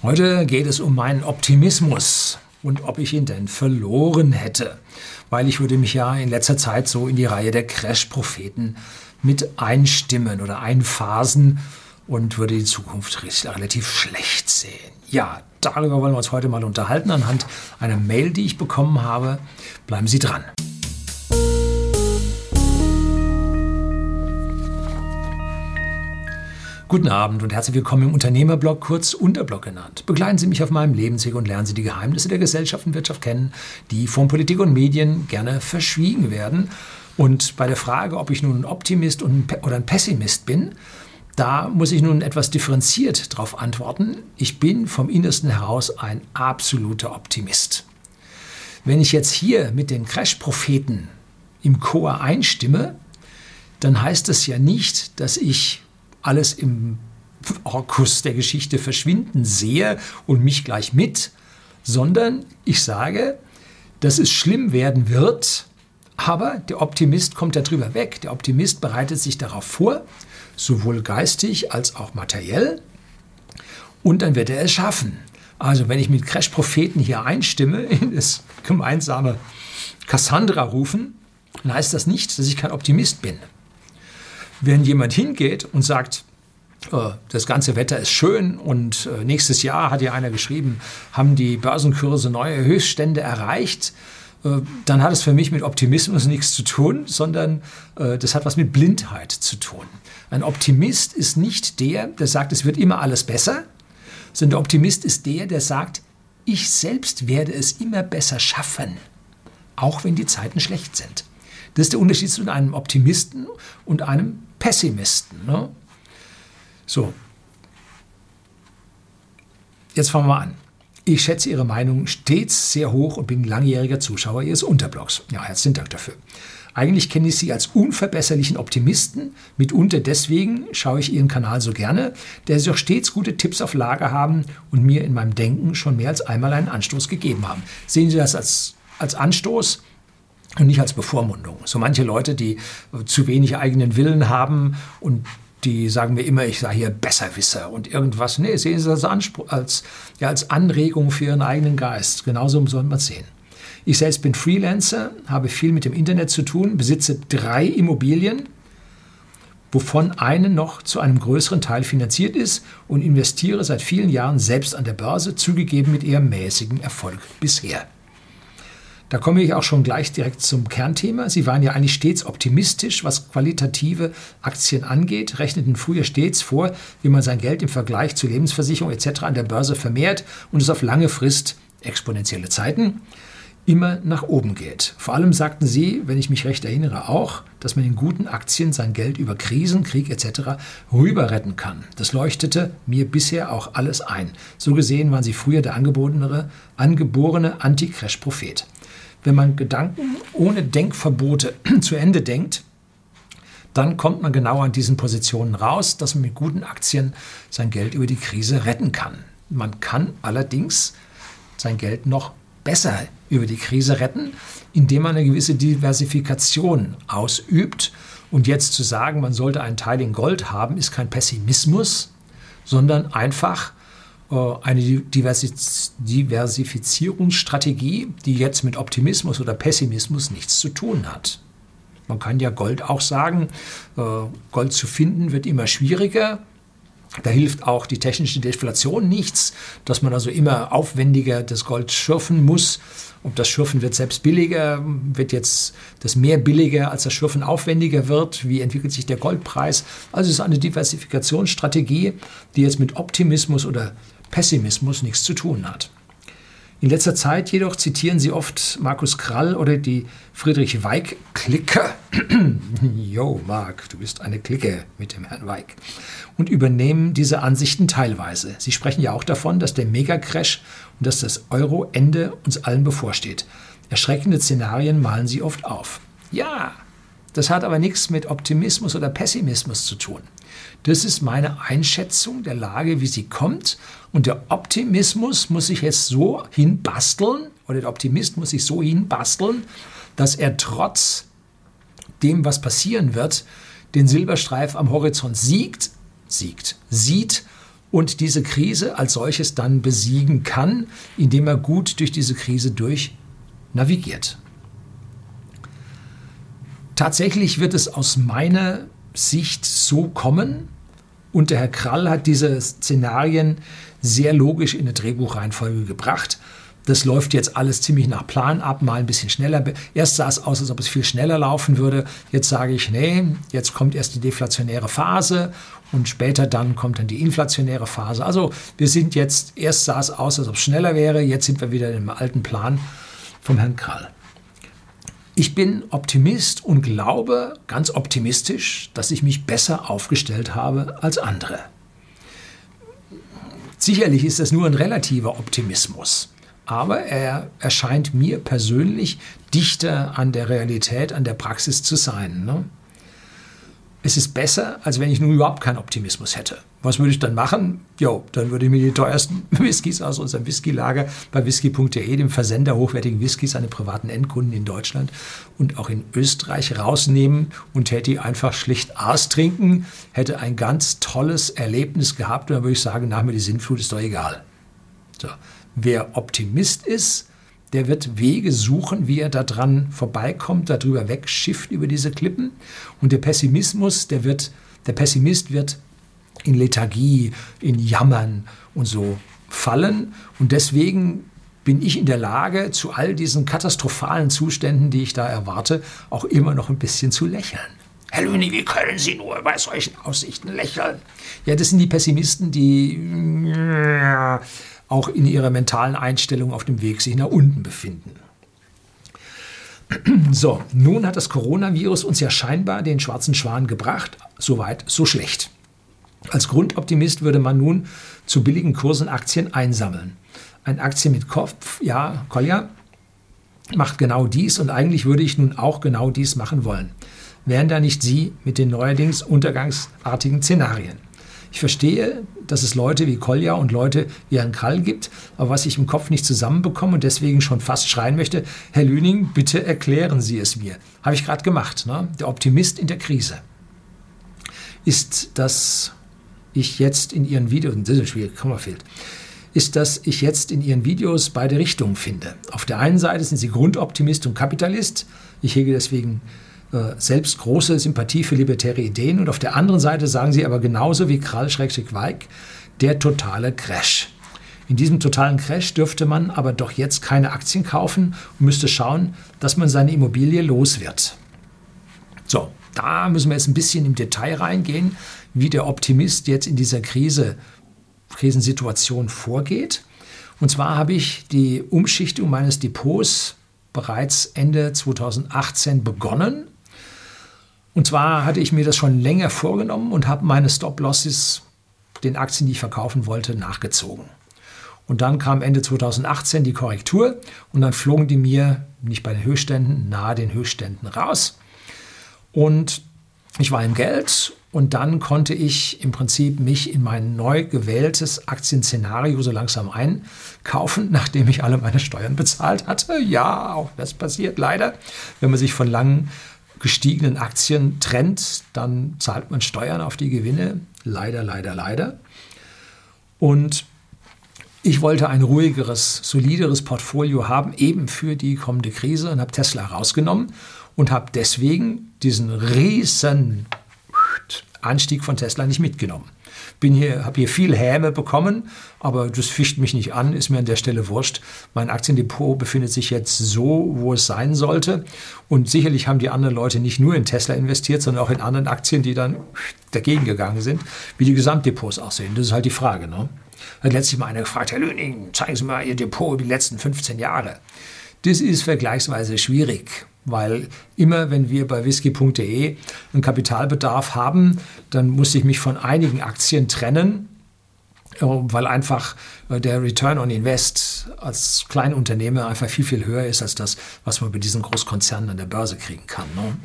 Heute geht es um meinen Optimismus und ob ich ihn denn verloren hätte, weil ich würde mich ja in letzter Zeit so in die Reihe der Crash-Propheten mit einstimmen oder einphasen und würde die Zukunft relativ schlecht sehen. Ja, darüber wollen wir uns heute mal unterhalten anhand einer Mail, die ich bekommen habe. Bleiben Sie dran. Guten Abend und herzlich willkommen im Unternehmerblog, kurz Unterblog genannt. Begleiten Sie mich auf meinem Lebensweg und lernen Sie die Geheimnisse der Gesellschaft und Wirtschaft kennen, die von Politik und Medien gerne verschwiegen werden. Und bei der Frage, ob ich nun ein Optimist oder ein Pessimist bin, da muss ich nun etwas differenziert darauf antworten. Ich bin vom Innersten heraus ein absoluter Optimist. Wenn ich jetzt hier mit den Crash-Propheten im Chor einstimme, dann heißt das ja nicht, dass ich alles im Orkus der Geschichte verschwinden sehe und mich gleich mit, sondern ich sage, dass es schlimm werden wird, aber der Optimist kommt darüber weg. Der Optimist bereitet sich darauf vor, sowohl geistig als auch materiell, und dann wird er es schaffen. Also wenn ich mit Crash-Propheten hier einstimme, in das gemeinsame Cassandra-Rufen, dann heißt das nicht, dass ich kein Optimist bin. Wenn jemand hingeht und sagt, äh, das ganze Wetter ist schön und äh, nächstes Jahr, hat ja einer geschrieben, haben die Börsenkurse neue Höchststände erreicht, äh, dann hat es für mich mit Optimismus nichts zu tun, sondern das hat was mit Blindheit zu tun. Ein Optimist ist nicht der, der sagt, es wird immer alles besser, sondern der Optimist ist der, der sagt, ich selbst werde es immer besser schaffen, auch wenn die Zeiten schlecht sind. Das ist der Unterschied zwischen einem Optimisten und einem Pessimisten. Ne? So, jetzt fangen wir an. Ich schätze Ihre Meinung stets sehr hoch und bin langjähriger Zuschauer Ihres Unterblogs. Ja, herzlichen Dank dafür. Eigentlich kenne ich Sie als unverbesserlichen Optimisten. Mitunter deswegen schaue ich Ihren Kanal so gerne, der Sie auch stets gute Tipps auf Lager haben und mir in meinem Denken schon mehr als einmal einen Anstoß gegeben haben. Sehen Sie das als, als Anstoß? Und nicht als Bevormundung. So manche Leute, die zu wenig eigenen Willen haben und die sagen mir immer, ich sei hier Besserwisser und irgendwas. Nee, sehen Sie das als, als, ja, als Anregung für Ihren eigenen Geist. Genauso soll man es sehen. Ich selbst bin Freelancer, habe viel mit dem Internet zu tun, besitze drei Immobilien, wovon eine noch zu einem größeren Teil finanziert ist und investiere seit vielen Jahren selbst an der Börse, zugegeben mit eher mäßigem Erfolg bisher. Da komme ich auch schon gleich direkt zum Kernthema. Sie waren ja eigentlich stets optimistisch, was qualitative Aktien angeht, rechneten früher stets vor, wie man sein Geld im Vergleich zu Lebensversicherung etc. an der Börse vermehrt und es auf lange Frist, exponentielle Zeiten, immer nach oben geht. Vor allem sagten sie, wenn ich mich recht erinnere, auch, dass man in guten Aktien sein Geld über Krisen, Krieg etc. rüber retten kann. Das leuchtete mir bisher auch alles ein. So gesehen waren sie früher der angeborene, angeborene Anti-Crash-Prophet wenn man Gedanken ohne Denkverbote zu Ende denkt, dann kommt man genau an diesen Positionen raus, dass man mit guten Aktien sein Geld über die Krise retten kann. Man kann allerdings sein Geld noch besser über die Krise retten, indem man eine gewisse Diversifikation ausübt. Und jetzt zu sagen, man sollte einen Teil in Gold haben, ist kein Pessimismus, sondern einfach eine Diversifizierungsstrategie, die jetzt mit Optimismus oder Pessimismus nichts zu tun hat. Man kann ja Gold auch sagen, äh, Gold zu finden wird immer schwieriger. Da hilft auch die technische Deflation nichts, dass man also immer aufwendiger das Gold schürfen muss. Ob das Schürfen wird selbst billiger, wird jetzt das Meer billiger, als das Schürfen aufwendiger wird. Wie entwickelt sich der Goldpreis? Also es ist eine Diversifikationsstrategie, die jetzt mit Optimismus oder Pessimismus nichts zu tun hat. In letzter Zeit jedoch zitieren sie oft Markus Krall oder die Friedrich Weig-Clique. Jo, Marc, du bist eine Clique mit dem Herrn Weig. Und übernehmen diese Ansichten teilweise. Sie sprechen ja auch davon, dass der Megacrash und dass das Euro-Ende uns allen bevorsteht. Erschreckende Szenarien malen sie oft auf. Ja, das hat aber nichts mit Optimismus oder Pessimismus zu tun. Das ist meine Einschätzung der Lage, wie sie kommt. Und der Optimismus muss sich jetzt so hinbasteln, oder der Optimist muss sich so hinbasteln, dass er trotz dem, was passieren wird, den Silberstreif am Horizont siegt, siegt, sieht und diese Krise als solches dann besiegen kann, indem er gut durch diese Krise durch navigiert. Tatsächlich wird es aus meiner Sicht so kommen, und der Herr Krall hat diese Szenarien sehr logisch in eine Drehbuchreihenfolge gebracht. Das läuft jetzt alles ziemlich nach Plan ab, mal ein bisschen schneller. Erst sah es aus, als ob es viel schneller laufen würde. Jetzt sage ich, nee, jetzt kommt erst die deflationäre Phase und später dann kommt dann die inflationäre Phase. Also wir sind jetzt, erst sah es aus, als ob es schneller wäre, jetzt sind wir wieder im alten Plan vom Herrn Krall. Ich bin Optimist und glaube ganz optimistisch, dass ich mich besser aufgestellt habe als andere. Sicherlich ist das nur ein relativer Optimismus, aber er erscheint mir persönlich dichter an der Realität, an der Praxis zu sein. Ne? Es ist besser, als wenn ich nun überhaupt keinen Optimismus hätte. Was würde ich dann machen? Jo, dann würde ich mir die teuersten Whiskys aus unserem Whiskylager bei whisky.de, dem Versender hochwertigen Whiskys an den privaten Endkunden in Deutschland und auch in Österreich rausnehmen und hätte die einfach schlicht Aas trinken, hätte ein ganz tolles Erlebnis gehabt und dann würde ich sagen, nach mir die Sintflut ist doch egal. So. Wer Optimist ist, der wird Wege suchen, wie er daran vorbeikommt, darüber wegschifft über diese Klippen. Und der Pessimismus, der wird, der Pessimist wird in Lethargie, in Jammern und so fallen. Und deswegen bin ich in der Lage, zu all diesen katastrophalen Zuständen, die ich da erwarte, auch immer noch ein bisschen zu lächeln. Herr Lüni, wie können Sie nur bei solchen Aussichten lächeln? Ja, das sind die Pessimisten, die auch in ihrer mentalen Einstellung auf dem Weg sich nach unten befinden. So, nun hat das Coronavirus uns ja scheinbar den schwarzen Schwan gebracht. Soweit, so schlecht. Als Grundoptimist würde man nun zu billigen Kursen Aktien einsammeln. Ein Aktien mit Kopf, ja, Kolja, macht genau dies und eigentlich würde ich nun auch genau dies machen wollen. Wären da nicht Sie mit den neuerdings untergangsartigen Szenarien? Ich verstehe, dass es Leute wie Kolja und Leute wie Herrn Krall gibt, aber was ich im Kopf nicht zusammenbekomme und deswegen schon fast schreien möchte, Herr Lüning, bitte erklären Sie es mir. Habe ich gerade gemacht. Ne? Der Optimist in der Krise. Ist das ich jetzt in Ihren Videos, das ist schwierig, Komma fehlt, ist, dass ich jetzt in Ihren Videos beide Richtungen finde. Auf der einen Seite sind Sie Grundoptimist und Kapitalist. Ich hege deswegen selbst große Sympathie für libertäre Ideen und auf der anderen Seite sagen sie aber genauso wie Krall-Weig, der totale Crash. In diesem totalen Crash dürfte man aber doch jetzt keine Aktien kaufen und müsste schauen, dass man seine Immobilie los wird. So, da müssen wir jetzt ein bisschen im Detail reingehen, wie der Optimist jetzt in dieser Krise, Krisensituation vorgeht. Und zwar habe ich die Umschichtung meines Depots bereits Ende 2018 begonnen und zwar hatte ich mir das schon länger vorgenommen und habe meine Stop-Losses den Aktien, die ich verkaufen wollte, nachgezogen. Und dann kam Ende 2018 die Korrektur und dann flogen die mir nicht bei den Höchstständen, nahe den Höchstständen raus. Und ich war im Geld und dann konnte ich im Prinzip mich in mein neu gewähltes Aktienszenario so langsam einkaufen, nachdem ich alle meine Steuern bezahlt hatte. Ja, auch das passiert leider, wenn man sich von langen gestiegenen Aktien trennt, dann zahlt man Steuern auf die Gewinne. Leider, leider, leider. Und ich wollte ein ruhigeres, solideres Portfolio haben, eben für die kommende Krise und habe Tesla rausgenommen und habe deswegen diesen riesen Anstieg von Tesla nicht mitgenommen. Bin hier, habe hier viel Häme bekommen, aber das ficht mich nicht an, ist mir an der Stelle wurscht. Mein Aktiendepot befindet sich jetzt so, wo es sein sollte. Und sicherlich haben die anderen Leute nicht nur in Tesla investiert, sondern auch in anderen Aktien, die dann dagegen gegangen sind, wie die Gesamtdepots aussehen. Das ist halt die Frage. Ne? Hat letztlich mal einer gefragt, Herr Löning, zeigen Sie mal Ihr Depot über die letzten 15 Jahre. Das ist vergleichsweise schwierig. Weil immer, wenn wir bei whisky.de einen Kapitalbedarf haben, dann muss ich mich von einigen Aktien trennen, äh, weil einfach äh, der Return on Invest als Kleinunternehmer einfach viel, viel höher ist als das, was man bei diesen Großkonzernen an der Börse kriegen kann. Ne?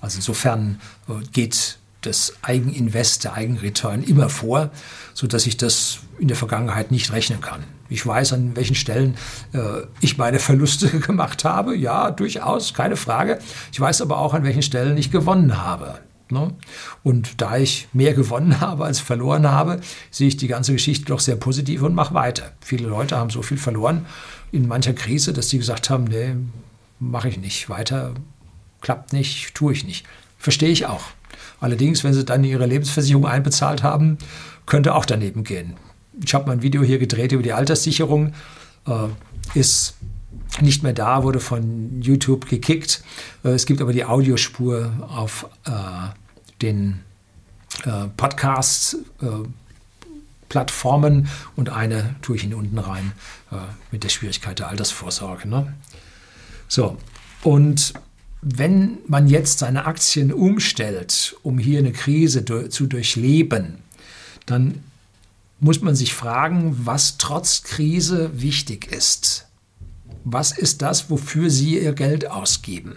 Also insofern äh, geht das Eigeninvest, der Eigenreturn immer vor, sodass ich das in der Vergangenheit nicht rechnen kann. Ich weiß, an welchen Stellen äh, ich meine Verluste gemacht habe. Ja, durchaus, keine Frage. Ich weiß aber auch, an welchen Stellen ich gewonnen habe. Ne? Und da ich mehr gewonnen habe als verloren habe, sehe ich die ganze Geschichte doch sehr positiv und mache weiter. Viele Leute haben so viel verloren in mancher Krise, dass sie gesagt haben, nee, mache ich nicht, weiter klappt nicht, tue ich nicht. Verstehe ich auch. Allerdings, wenn sie dann ihre Lebensversicherung einbezahlt haben, könnte auch daneben gehen. Ich habe mal ein Video hier gedreht über die Alterssicherung, äh, ist nicht mehr da, wurde von YouTube gekickt. Äh, es gibt aber die Audiospur auf äh, den äh, Podcasts. Äh, und eine tue ich Ihnen unten rein äh, mit der Schwierigkeit der Altersvorsorge. Ne? So, und wenn man jetzt seine Aktien umstellt, um hier eine Krise zu durchleben, dann muss man sich fragen, was trotz Krise wichtig ist. Was ist das, wofür Sie Ihr Geld ausgeben?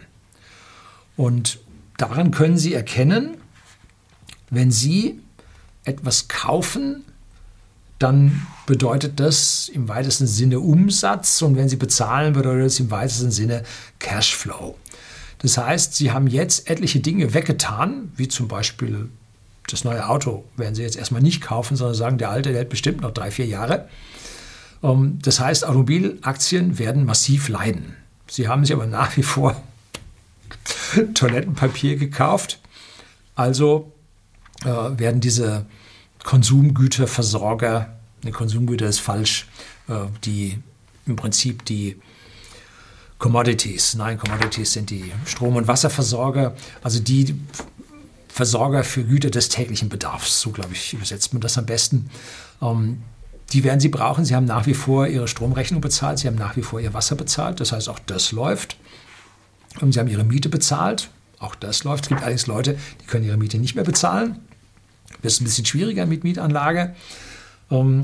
Und daran können Sie erkennen, wenn Sie etwas kaufen, dann bedeutet das im weitesten Sinne Umsatz und wenn Sie bezahlen, bedeutet das im weitesten Sinne Cashflow. Das heißt, Sie haben jetzt etliche Dinge weggetan, wie zum Beispiel das neue Auto werden Sie jetzt erstmal nicht kaufen, sondern sagen, der alte, der hält bestimmt noch drei, vier Jahre. Ähm, das heißt, Automobilaktien werden massiv leiden. Sie haben sich aber nach wie vor Toilettenpapier gekauft. Also äh, werden diese Konsumgüterversorger, ne, Konsumgüter ist falsch, äh, die im Prinzip die Commodities, nein, Commodities sind die Strom- und Wasserversorger, also die Versorger für Güter des täglichen Bedarfs, so glaube ich, übersetzt man das am besten. Ähm, die werden Sie brauchen. Sie haben nach wie vor Ihre Stromrechnung bezahlt, Sie haben nach wie vor Ihr Wasser bezahlt, das heißt auch das läuft. Und Sie haben Ihre Miete bezahlt, auch das läuft. Es gibt allerdings Leute, die können ihre Miete nicht mehr bezahlen. Das ist ein bisschen schwieriger mit Mietanlage. Ähm,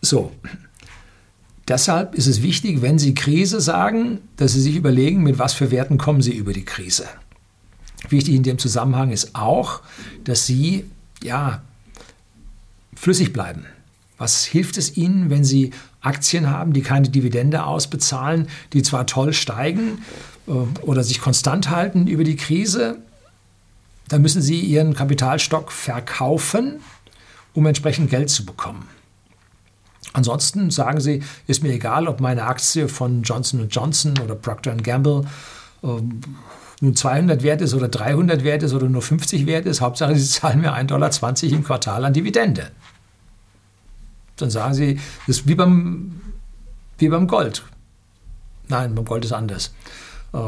so, Deshalb ist es wichtig, wenn Sie Krise sagen, dass Sie sich überlegen, mit was für Werten kommen Sie über die Krise. Wichtig in dem Zusammenhang ist auch, dass Sie ja, flüssig bleiben. Was hilft es Ihnen, wenn Sie Aktien haben, die keine Dividende ausbezahlen, die zwar toll steigen äh, oder sich konstant halten über die Krise? Dann müssen Sie Ihren Kapitalstock verkaufen, um entsprechend Geld zu bekommen. Ansonsten sagen Sie, ist mir egal, ob meine Aktie von Johnson Johnson oder Procter Gamble ähm, nun 200 wert ist oder 300 wert ist oder nur 50 wert ist, Hauptsache, Sie zahlen mir 1,20 Dollar im Quartal an Dividende. Dann sagen Sie, das ist wie beim, wie beim Gold. Nein, beim Gold ist anders. Äh,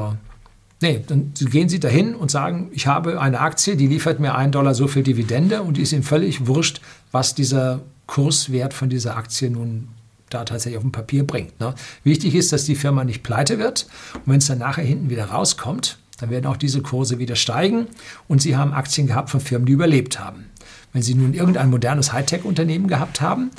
nee, dann gehen Sie dahin und sagen, ich habe eine Aktie, die liefert mir 1 Dollar so viel Dividende und die ist Ihnen völlig wurscht, was dieser Kurswert von dieser Aktie nun da tatsächlich auf dem Papier bringt. Ne? Wichtig ist, dass die Firma nicht pleite wird und wenn es dann nachher hinten wieder rauskommt, dann werden auch diese Kurse wieder steigen und Sie haben Aktien gehabt von Firmen, die überlebt haben. Wenn Sie nun irgendein modernes Hightech-Unternehmen gehabt haben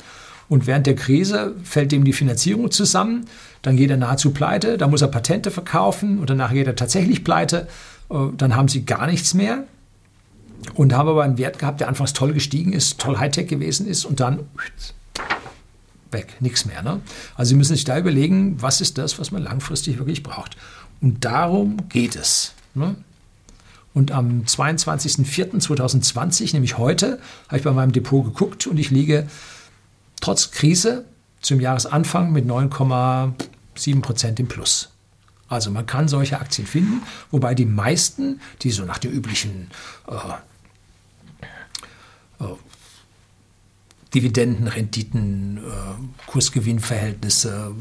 und während der Krise fällt dem die Finanzierung zusammen, dann geht er nahezu pleite, dann muss er Patente verkaufen und danach geht er tatsächlich pleite, äh, dann haben Sie gar nichts mehr und haben aber einen Wert gehabt, der anfangs toll gestiegen ist, toll Hightech gewesen ist und dann weg, nichts mehr. Ne? Also Sie müssen sich da überlegen, was ist das, was man langfristig wirklich braucht. Und darum geht es. Ne? Und am 22.04.2020, nämlich heute, habe ich bei meinem Depot geguckt und ich liege trotz Krise zum Jahresanfang mit 9,7 Prozent im Plus. Also man kann solche Aktien finden, wobei die meisten, die so nach den üblichen äh, Dividenden, Renditen, äh, Kursgewinnverhältnisse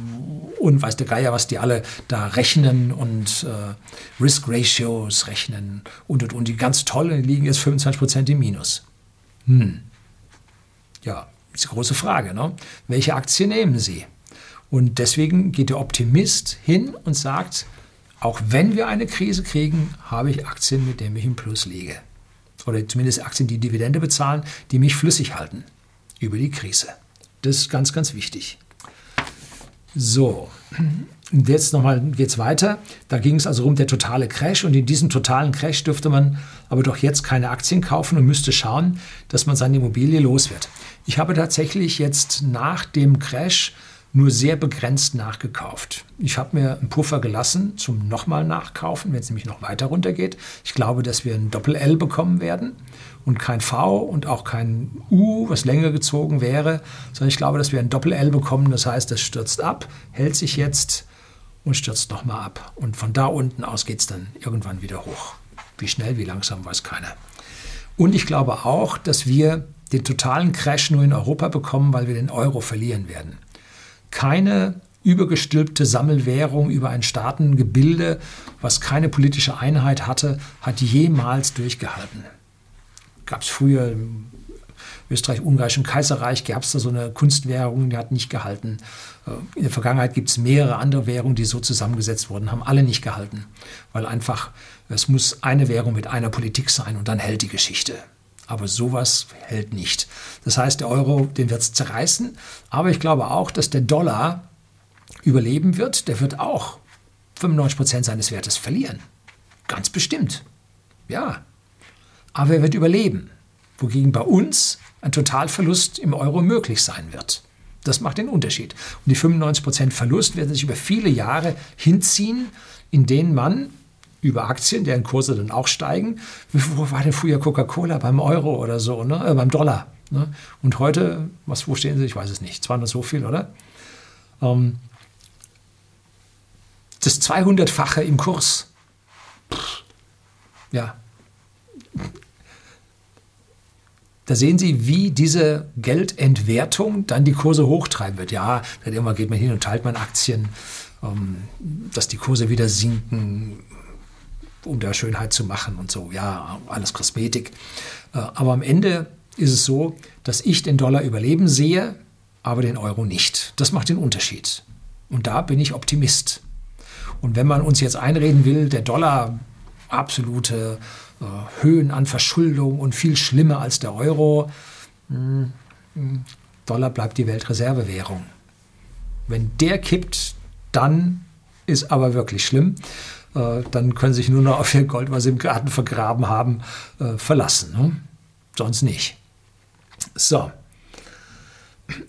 und weiß der Geier, was die alle da rechnen und äh, Risk Ratios rechnen und und und. Die ganz tollen liegen jetzt 25% im Minus. Hm. Ja, ist die große Frage. Ne? Welche Aktie nehmen Sie? Und deswegen geht der Optimist hin und sagt, auch wenn wir eine Krise kriegen, habe ich Aktien, mit denen ich im Plus liege. Oder zumindest Aktien, die Dividende bezahlen, die mich flüssig halten über die Krise. Das ist ganz, ganz wichtig. So, und jetzt nochmal geht's weiter. Da ging es also um der totale Crash und in diesem totalen Crash dürfte man aber doch jetzt keine Aktien kaufen und müsste schauen, dass man seine Immobilie los wird. Ich habe tatsächlich jetzt nach dem Crash nur sehr begrenzt nachgekauft. Ich habe mir einen Puffer gelassen zum nochmal nachkaufen, wenn es nämlich noch weiter runtergeht. Ich glaube, dass wir ein Doppel-L bekommen werden und kein V und auch kein U, was länger gezogen wäre, sondern ich glaube, dass wir ein Doppel-L bekommen. Das heißt, das stürzt ab, hält sich jetzt und stürzt nochmal ab. Und von da unten aus geht es dann irgendwann wieder hoch. Wie schnell, wie langsam, weiß keiner. Und ich glaube auch, dass wir den totalen Crash nur in Europa bekommen, weil wir den Euro verlieren werden keine übergestülpte Sammelwährung über ein Staatengebilde, was keine politische Einheit hatte, hat jemals durchgehalten. Gab es früher im Österreich-Ungarischen Kaiserreich, gab es da so eine Kunstwährung, die hat nicht gehalten. Äh, in der Vergangenheit gibt es mehrere andere Währungen, die so zusammengesetzt wurden, haben alle nicht gehalten, weil einfach es muss eine Währung mit einer Politik sein und dann hält die Geschichte. Aber sowas hält nicht. Das heißt, der Euro, den wird es zerreißen. Aber ich glaube auch, dass der Dollar überleben wird. Der wird auch 95 Prozent seines Wertes verlieren. Ganz bestimmt. Ja. Aber er wird überleben. Wogegen bei uns ein Totalverlust im Euro möglich sein wird. Das macht den Unterschied. Und die 95 Prozent Verlust werden sich über viele Jahre hinziehen, in denen man über Aktien, deren Kurse dann auch steigen. Wo war denn früher Coca-Cola? Beim Euro oder so, ne? Äh, beim Dollar. Ne? Und heute, was, wo stehen sie? Ich weiß es nicht. Zwar nur so viel, oder? Ähm, das 200-fache im Kurs. Pff, ja. Da sehen Sie, wie diese Geldentwertung dann die Kurse hochtreiben wird. Ja, dann irgendwann geht man hin und teilt man Aktien, ähm, dass die Kurse wieder sinken um da Schönheit zu machen und so. Ja, alles Kosmetik. Äh, aber am Ende ist es so, dass ich den Dollar überleben sehe, aber den Euro nicht. Das macht den Unterschied. Und da bin ich Optimist. Und wenn man uns jetzt einreden will, der Dollar absolute äh, Höhen an Verschuldung und viel schlimmer als der Euro, mh, hm, Dollar bleibt die Weltreservewährung. Wenn der kippt, dann ist aber wirklich schlimm. Äh, dann können sich nur noch auf ihr Gold, was sie im Garten vergraben haben, äh, verlassen. Ne? Sonst nicht. So.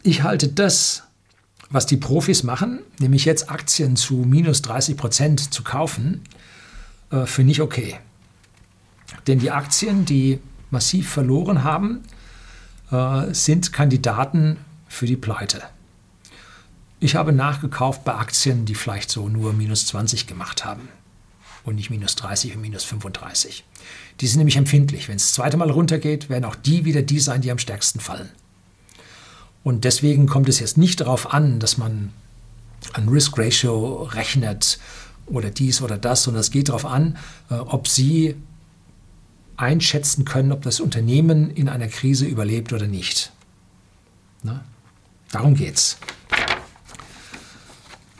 Ich halte das, was die Profis machen, nämlich jetzt Aktien zu minus 30 Prozent zu kaufen, äh, für nicht okay. Denn die Aktien, die massiv verloren haben, sind Kandidaten für die Pleite. Ich habe nachgekauft bei Aktien, die vielleicht so nur minus 20 gemacht haben und nicht minus 30 und minus 35. Die sind nämlich empfindlich. Wenn es das zweite Mal runtergeht, werden auch die wieder die sein, die am stärksten fallen. Und deswegen kommt es jetzt nicht darauf an, dass man ein Risk Ratio rechnet oder dies oder das, sondern es geht darauf an, äh, ob Sie einschätzen können, ob das Unternehmen in einer Krise überlebt oder nicht. Na? Darum geht's.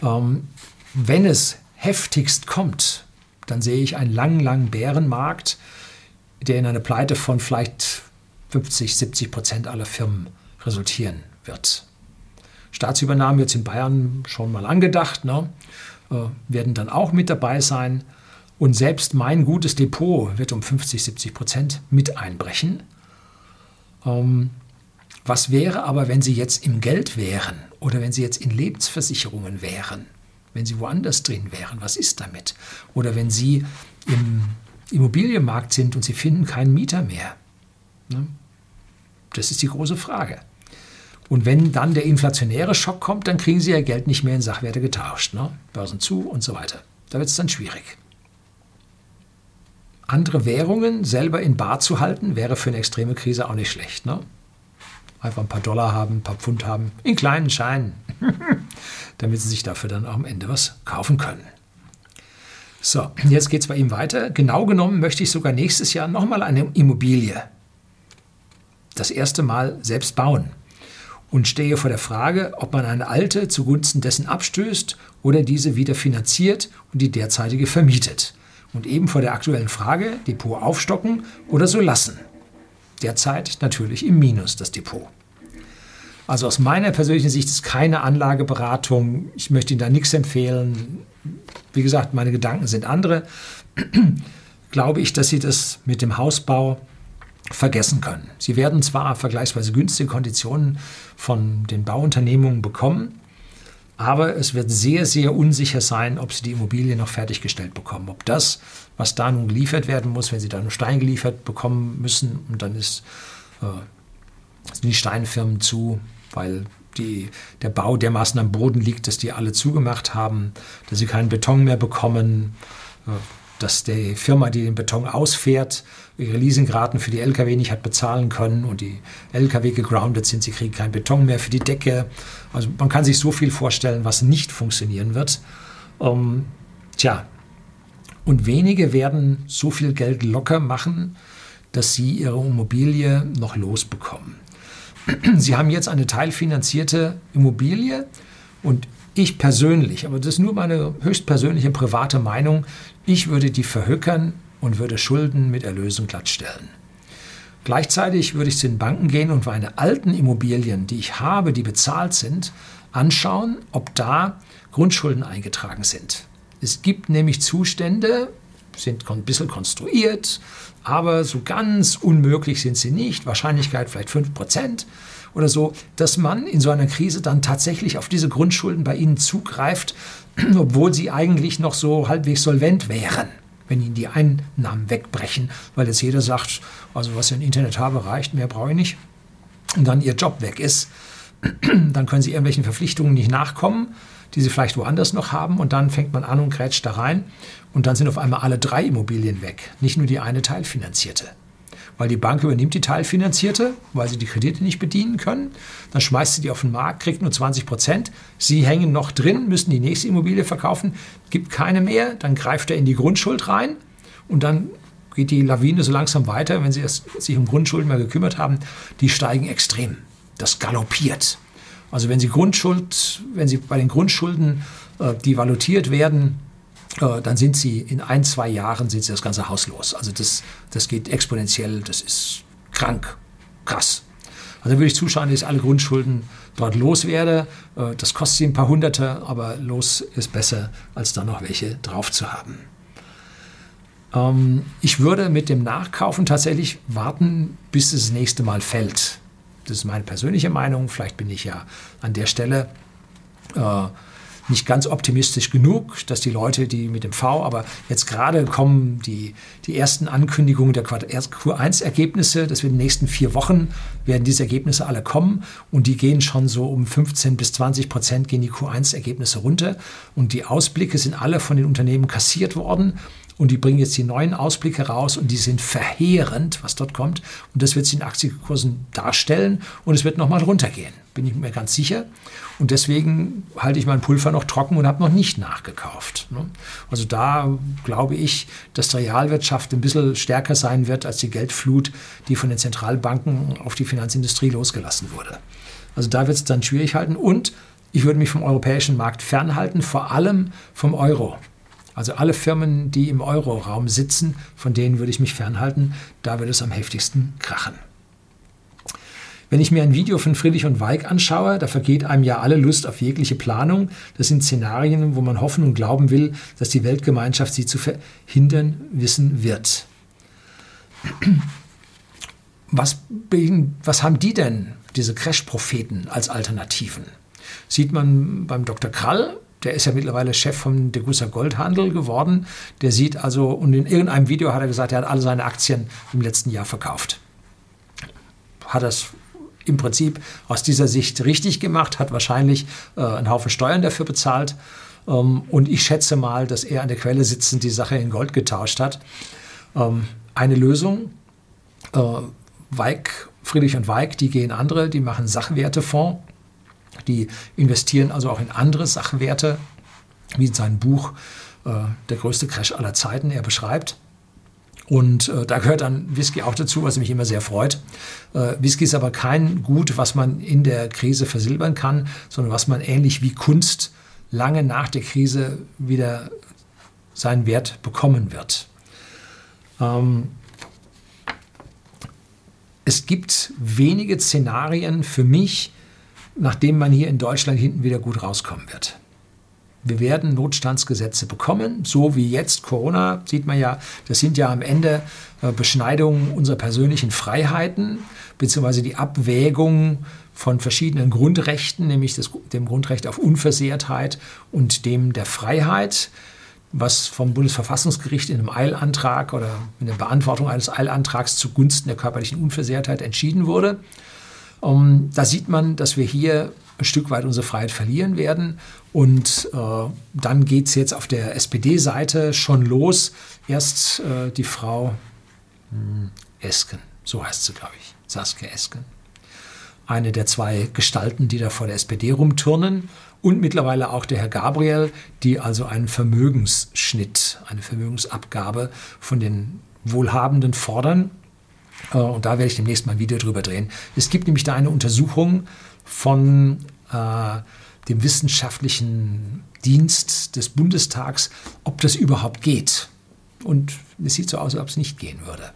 Ähm, wenn es heftigst kommt, dann sehe ich einen langen, langen Bärenmarkt, der in eine Pleite von vielleicht 50, 70 Prozent aller Firmen resultieren wird. Staatsübernahmen jetzt in Bayern schon mal angedacht, ne? äh, werden dann auch mit dabei sein. Und selbst mein gutes Depot wird um 50, 70 Prozent mit einbrechen. Ähm, was wäre aber, wenn Sie jetzt im Geld wären oder wenn Sie jetzt in Lebensversicherungen wären? Wenn sie woanders drin wären, was ist damit? Oder wenn sie im Immobilienmarkt sind und sie finden keinen Mieter mehr. Ne? Das ist die große Frage. Und wenn dann der inflationäre Schock kommt, dann kriegen sie ihr Geld nicht mehr in Sachwerte getauscht. Ne? Börsen zu und so weiter. Da wird es dann schwierig. Andere Währungen selber in Bar zu halten, wäre für eine extreme Krise auch nicht schlecht. Ne? Einfach ein paar Dollar haben, ein paar Pfund haben, in kleinen Scheinen. damit sie sich dafür dann auch am Ende was kaufen können. So, jetzt geht es bei ihm weiter. Genau genommen möchte ich sogar nächstes Jahr nochmal eine Immobilie das erste Mal selbst bauen und stehe vor der Frage, ob man eine alte zugunsten dessen abstößt oder diese wieder finanziert und die derzeitige vermietet. Und eben vor der aktuellen Frage, Depot aufstocken oder so lassen. Derzeit natürlich im Minus das Depot. Also aus meiner persönlichen Sicht ist keine Anlageberatung. Ich möchte Ihnen da nichts empfehlen. Wie gesagt, meine Gedanken sind andere. Glaube ich, dass Sie das mit dem Hausbau vergessen können. Sie werden zwar vergleichsweise günstige Konditionen von den Bauunternehmungen bekommen, Aber es wird sehr, sehr unsicher sein, ob sie die Immobilie noch fertiggestellt bekommen. Ob das, was da nun geliefert werden muss, wenn sie da einen Stein geliefert bekommen müssen und dann ist, äh, sind die Steinfirmen zu, weil die, der Bau dermaßen am Boden liegt, dass die alle zugemacht haben, dass sie keinen Beton mehr bekommen, äh, dass die Firma, die den Beton ausfährt, ihre Leasingraten für die Lkw nicht hat bezahlen können und die Lkw gegroundet sind, sie kriegen keinen Beton mehr für die Decke. Also man kann sich so viel vorstellen, was nicht funktionieren wird. Ähm, tja, und wenige werden so viel Geld locker machen, dass sie ihre Immobilie noch losbekommen. Sie haben jetzt eine teilfinanzierte Immobilie und ich persönlich, aber das ist nur meine höchstpersönliche private Meinung, ich würde die verhökern und würde Schulden mit Erlösen glattstellen. Gleichzeitig würde ich zu den Banken gehen und meine alten Immobilien, die ich habe, die bezahlt sind, anschauen, ob da Grundschulden eingetragen sind. Es gibt nämlich Zustände, sind ein bisschen konstruiert, aber so ganz unmöglich sind sie nicht. Wahrscheinlichkeit vielleicht 5% oder so, dass man in so einer Krise dann tatsächlich auf diese Grundschulden bei ihnen zugreift, obwohl sie eigentlich noch so halbwegs solvent wären wenn ihnen die Einnahmen wegbrechen, weil jetzt jeder sagt, also was ich im Internet habe, reicht, mehr brauche ich nicht, und dann ihr Job weg ist, dann können sie irgendwelchen Verpflichtungen nicht nachkommen, die sie vielleicht woanders noch haben, und dann fängt man an und grätscht da rein, und dann sind auf einmal alle drei Immobilien weg, nicht nur die eine teilfinanzierte weil die Bank übernimmt die Teilfinanzierte, weil sie die Kredite nicht bedienen können. Dann schmeißt sie die auf den Markt, kriegt nur 20 Prozent. Sie hängen noch drin, müssen die nächste Immobilie verkaufen, gibt keine mehr. Dann greift er in die Grundschuld rein und dann geht die Lawine so langsam weiter, wenn sie sich um Grundschulden mal gekümmert haben. Die steigen extrem. Das galoppiert. Also wenn Sie Grundschuld, wenn Sie bei den Grundschulden, äh, die valutiert werden, dann sind sie in ein, zwei Jahren sind sie das ganze Haus los. Also das, das geht exponentiell, das ist krank, krass. Also würde ich zuschauen, dass ich alle Grundschulden dort loswerde. Äh, das kostet sie ein paar Hunderte, aber los ist besser, als dann noch welche drauf zu haben. Ähm, ich würde mit dem Nachkaufen tatsächlich warten, bis es das nächste Mal fällt. Das ist meine persönliche Meinung. Vielleicht bin ich ja an der Stelle äh, nicht ganz optimistisch genug, dass die Leute, die mit dem V, aber jetzt gerade kommen die, die ersten Ankündigungen der Q1-Ergebnisse, das wird in den nächsten vier Wochen, werden diese Ergebnisse alle kommen und die gehen schon so um 15 bis 20 Prozent gehen die Q1-Ergebnisse runter und die Ausblicke sind alle von den Unternehmen kassiert worden und die bringen jetzt die neuen Ausblicke raus und die sind verheerend, was dort kommt. Und das wird sich in Aktienkursen darstellen und es wird nochmal runtergehen, bin ich mir ganz sicher. Und deswegen halte ich mein Pulver noch trocken und habe noch nicht nachgekauft. Ne? Also da glaube ich, dass die Realwirtschaft ein bisschen stärker sein wird als die Geldflut, die von den Zentralbanken auf die Finanzindustrie losgelassen wurde. Also da wird es dann schwierig halten und ich würde mich vom europäischen Markt fernhalten, vor allem vom Euro. Also alle Firmen, die im Euroraum sitzen, von denen würde ich mich fernhalten. Da wird es am heftigsten krachen. Wenn ich mir ein Video von Friedrich und Weig anschaue, da vergeht einem ja alle Lust auf jegliche Planung. Das sind Szenarien, wo man hoffen und glauben will, dass die Weltgemeinschaft sie zu verhindern wissen wird. Was, was haben die denn, diese Crash-Propheten, als Alternativen? Sieht man beim Dr. Krall, der ist ja mittlerweile Chef vom Degussa Goldhandel geworden. Der sieht also, und in irgendeinem Video hat er gesagt, er hat alle seine Aktien im letzten Jahr verkauft. Hat das im Prinzip aus dieser Sicht richtig gemacht, hat wahrscheinlich äh, einen Haufen Steuern dafür bezahlt. Ähm, und ich schätze mal, dass er an der Quelle sitzend die Sache in Gold getauscht hat. Ähm, eine Lösung, äh, Weig, Friedrich und Weig, die gehen andere, die machen Sachwertefonds die investieren also auch in andere Sachwerte, wie in seinem Buch äh, Der größte Crash aller Zeiten er beschreibt. Und äh, da gehört dann Whisky auch dazu, was mich immer sehr freut. Äh, Whisky ist aber kein Gut, was man in der Krise versilbern kann, sondern was man ähnlich wie Kunst lange nach der Krise wieder seinen Wert bekommen wird. Ähm, es gibt wenige Szenarien für mich, nachdem man hier in Deutschland hinten wieder gut rauskommen wird. Wir werden Notstandsgesetze bekommen, so wie jetzt Corona, sieht man ja, das sind ja am Ende äh, Beschneidungen unserer persönlichen Freiheiten, beziehungsweise die Abwägung von verschiedenen Grundrechten, nämlich das, dem Grundrecht auf Unversehrtheit und dem der Freiheit, was vom Bundesverfassungsgericht in einem Eilantrag oder in der Beantwortung eines Eilantrags zugunsten der körperlichen Unversehrtheit entschieden wurde. Um, ähm, da sieht man, dass wir hier ein Stück weit unsere Freiheit verlieren werden. Und äh, dann geht es jetzt auf der SPD-Seite schon los. Erst äh, die Frau hm, Esken, so heißt sie, glaube ich, Saskia Esken. Eine der zwei Gestalten, die da vor der SPD rumturnen. Und mittlerweile auch der Herr Gabriel, die also einen Vermögensschnitt, eine Vermögensabgabe von den Wohlhabenden fordern. Äh, und da werde ich demnächst mal ein Video drüber drehen. Es gibt nämlich da eine Untersuchung von äh, dem wissenschaftlichen Dienst des Bundestags, ob das überhaupt geht. Und es sieht so aus, als ob es nicht gehen würde.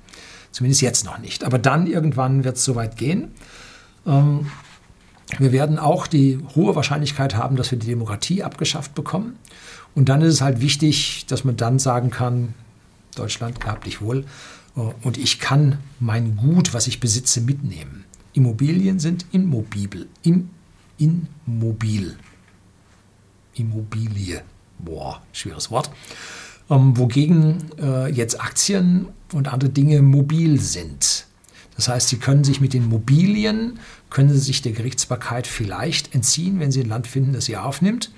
Zumindest jetzt noch nicht. Aber dann irgendwann wird es soweit gehen. Ähm, wir werden auch die hohe Wahrscheinlichkeit haben, dass wir die Demokratie abgeschafft bekommen. Und dann ist es halt wichtig, dass man dann sagen kann, Deutschland gehabt dich wohl, äh, und ich kann mein Gut, was ich besitze, mitnehmen. Immobilien sind immobil. Im, immobil. Immobilie. Boah, schweres Wort. Ähm, wogegen äh, jetzt Aktien und andere Dinge mobil sind. Das heißt, Sie können sich mit den Mobilien, können Sie sich der Gerichtsbarkeit vielleicht entziehen, wenn Sie ein Land finden, das Sie aufnimmt.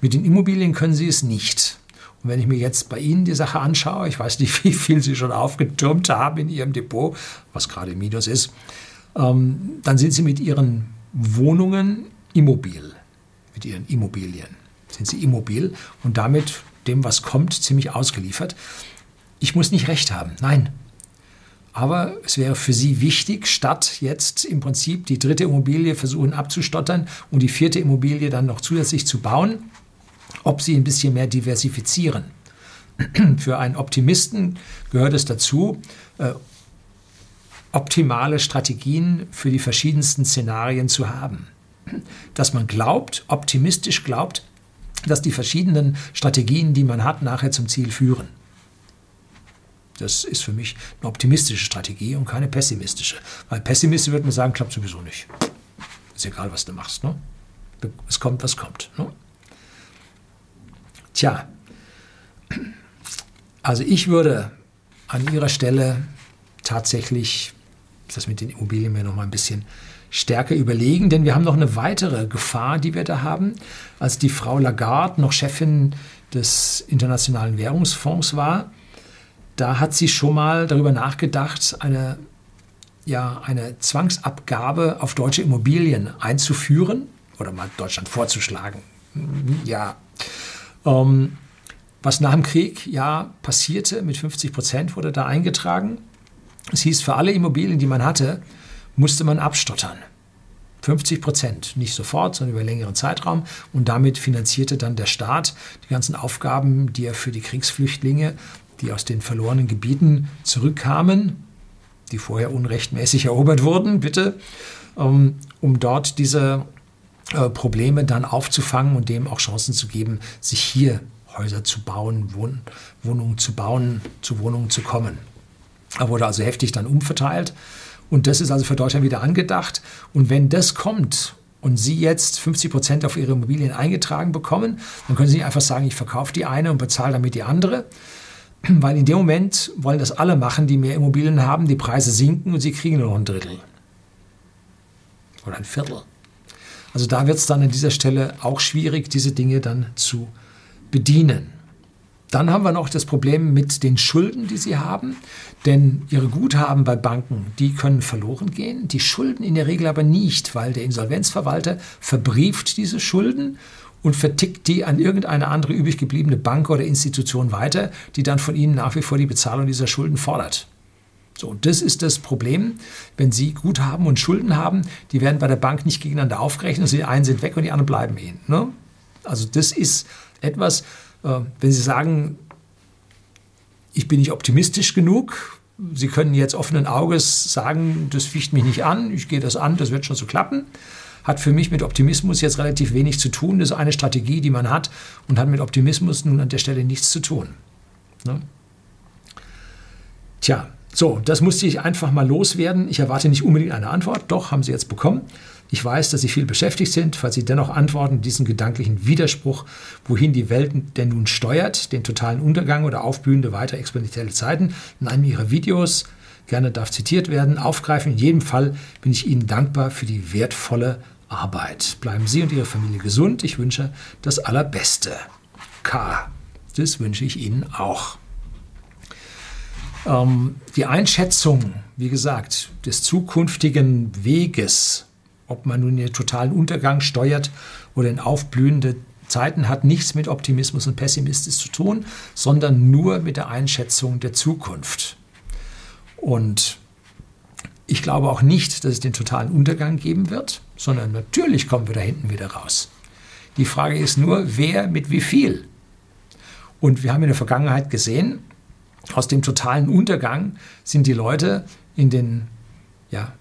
Mit den Immobilien können Sie es nicht. Und wenn ich mir jetzt bei Ihnen die Sache anschaue, ich weiß nicht, wie viel Sie schon aufgetürmt haben in Ihrem Depot, was gerade Minus ist, ähm, dann sind Sie mit Ihren Wohnungen immobil, mit Ihren Immobilien sind Sie immobil und damit dem, was kommt, ziemlich ausgeliefert. Ich muss nicht recht haben, nein. Aber es wäre für Sie wichtig, statt jetzt im Prinzip die dritte Immobilie versuchen abzustottern und die vierte Immobilie dann noch zusätzlich zu bauen, ob Sie ein bisschen mehr diversifizieren. Für einen Optimisten gehört es dazu, äh, optimale Strategien für die verschiedensten Szenarien zu haben. Dass man glaubt, optimistisch glaubt, dass die verschiedenen Strategien, die man hat, nachher zum Ziel führen. Das ist für mich eine optimistische Strategie und keine pessimistische. Weil pessimistisch würde man sagen, klappt sowieso nicht. Ist egal, was du machst. Ne? Es kommt, was kommt. Ne? Tja, also ich würde an Ihrer Stelle tatsächlich das mit den Immobilien mir noch mal ein bisschen stärker überlegen, denn wir haben noch eine weitere Gefahr, die wir da haben. Als die Frau Lagarde noch Chefin des Internationalen Währungsfonds war, da hat sie schon mal darüber nachgedacht, eine, ja, eine Zwangsabgabe auf deutsche Immobilien einzuführen oder mal Deutschland vorzuschlagen. Ja, ähm, was nach dem Krieg ja passierte, mit 50 Prozent wurde da eingetragen. Es hieß, für alle Immobilien, die man hatte, musste man abstottern. 50 Prozent, nicht sofort, sondern über einen längeren Zeitraum. Und damit finanzierte dann der Staat die ganzen Aufgaben, die er für die Kriegsflüchtlinge, die aus den verlorenen Gebieten zurückkamen, die vorher unrechtmäßig erobert wurden, bitte, ähm, um dort diese äh, Probleme dann aufzufangen und dem auch Chancen zu geben, sich hier Häuser zu bauen, Wohnungen zu bauen, zu Wohnungen zu kommen. Er wurde also heftig dann umverteilt. Und das ist also für Deutschland wieder angedacht. Und wenn das kommt und Sie jetzt 50 Prozent auf Ihre Immobilien eingetragen bekommen, dann können Sie nicht einfach sagen, ich verkaufe die eine und bezahle damit die andere. Weil in dem Moment wollen das alle machen, die mehr Immobilien haben, die Preise sinken und Sie kriegen nur noch ein Drittel. Oder ein Viertel. Also da wird es dann an dieser Stelle auch schwierig, diese Dinge dann zu bedienen. Dann haben wir noch das Problem mit den Schulden, die sie haben. Denn ihre Guthaben bei Banken, die können verloren gehen. Die Schulden in der Regel aber nicht, weil der Insolvenzverwalter verbrieft diese Schulden und vertickt die an irgendeine andere übrig gebliebene Bank oder Institution weiter, die dann von ihnen nach wie vor die Bezahlung dieser Schulden fordert. So, das ist das Problem, wenn Sie Guthaben und Schulden haben, die werden bei der Bank nicht gegeneinander aufgerechnet, also die einen sind weg und die anderen bleiben Ihnen. Ne? Also das ist etwas, äh, wenn Sie sagen, ich bin nicht optimistisch genug, Sie können jetzt offenen Auges sagen, das ficht mich nicht an, ich gehe das an, das wird schon so klappen, hat für mich mit Optimismus jetzt relativ wenig zu tun. Das ist eine Strategie, die man hat und hat mit Optimismus nun an der Stelle nichts zu tun. Ne? Tja, so, das musste ich einfach mal loswerden. Ich erwarte nicht unbedingt eine Antwort, doch haben Sie jetzt bekommen. Ich weiß, dass Sie viel beschäftigt sind. Falls Sie dennoch antworten, diesen gedanklichen Widerspruch, wohin die Welt denn nun steuert, den totalen Untergang oder aufblühende weitere exponentielle Zeiten, in einem Ihrer Videos, gerne darf zitiert werden, aufgreifen. In jedem Fall bin ich Ihnen dankbar für die wertvolle Arbeit. Bleiben Sie und Ihre Familie gesund. Ich wünsche das Allerbeste. K. Das wünsche ich Ihnen auch. Ähm, die Einschätzung, wie gesagt, des zukünftigen Weges, ob man nun den totalen Untergang steuert oder in aufblühende Zeiten, hat nichts mit Optimismus und Pessimismus zu tun, sondern nur mit der Einschätzung der Zukunft. Und ich glaube auch nicht, dass es den totalen Untergang geben wird, sondern natürlich kommen wir da hinten wieder raus. Die Frage ist nur, wer mit wie viel. Und wir haben in der Vergangenheit gesehen, aus dem totalen Untergang sind die Leute in den ja,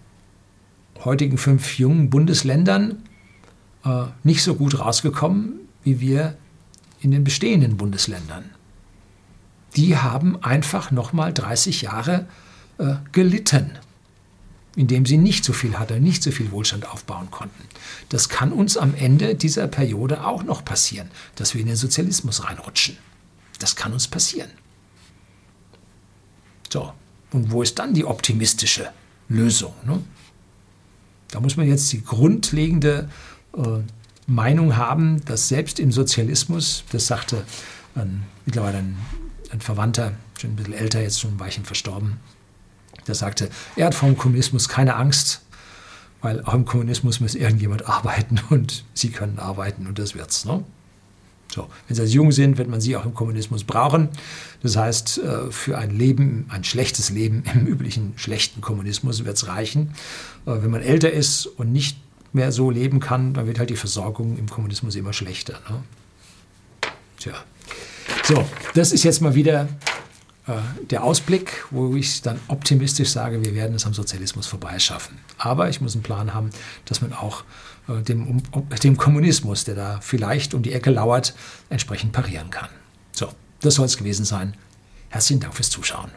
heutigen fünf jungen Bundesländern äh, nicht so gut rausgekommen wie wir in den bestehenden Bundesländern. Die haben einfach nochmal 30 Jahre äh, gelitten, indem sie nicht so viel hatten, nicht so viel Wohlstand aufbauen konnten. Das kann uns am Ende dieser Periode auch noch passieren, dass wir in den Sozialismus reinrutschen. Das kann uns passieren. So, und wo ist dann die optimistische Lösung? Ne? Da muss man jetzt die grundlegende äh, Meinung haben, dass selbst im Sozialismus, das sagte ein, mittlerweile ein, ein, Verwandter, schon ein bisschen älter, jetzt schon ein Weilchen verstorben, der sagte, er hat vom Kommunismus keine Angst, weil auch im Kommunismus muss irgendjemand arbeiten und sie können arbeiten und das wird's. Ne? So, wenn Sie also jung sind, wird man Sie auch im Kommunismus brauchen. Das heißt, äh, für ein Leben, ein schlechtes Leben im üblichen schlechten Kommunismus wird es reichen. Äh, wenn man älter ist und nicht mehr so leben kann, dann wird halt die Versorgung im Kommunismus immer schlechter. Ne? Tja. So, das ist jetzt mal wieder äh, der Ausblick, wo ich dann optimistisch sage, wir werden es am Sozialismus vorbeischaffen. Aber ich muss einen Plan haben, dass man auch dem, dem Kommunismus, der da vielleicht um die Ecke lauert, entsprechend parieren kann. So, das soll es gewesen sein. Herzlichen Dank fürs Zuschauen.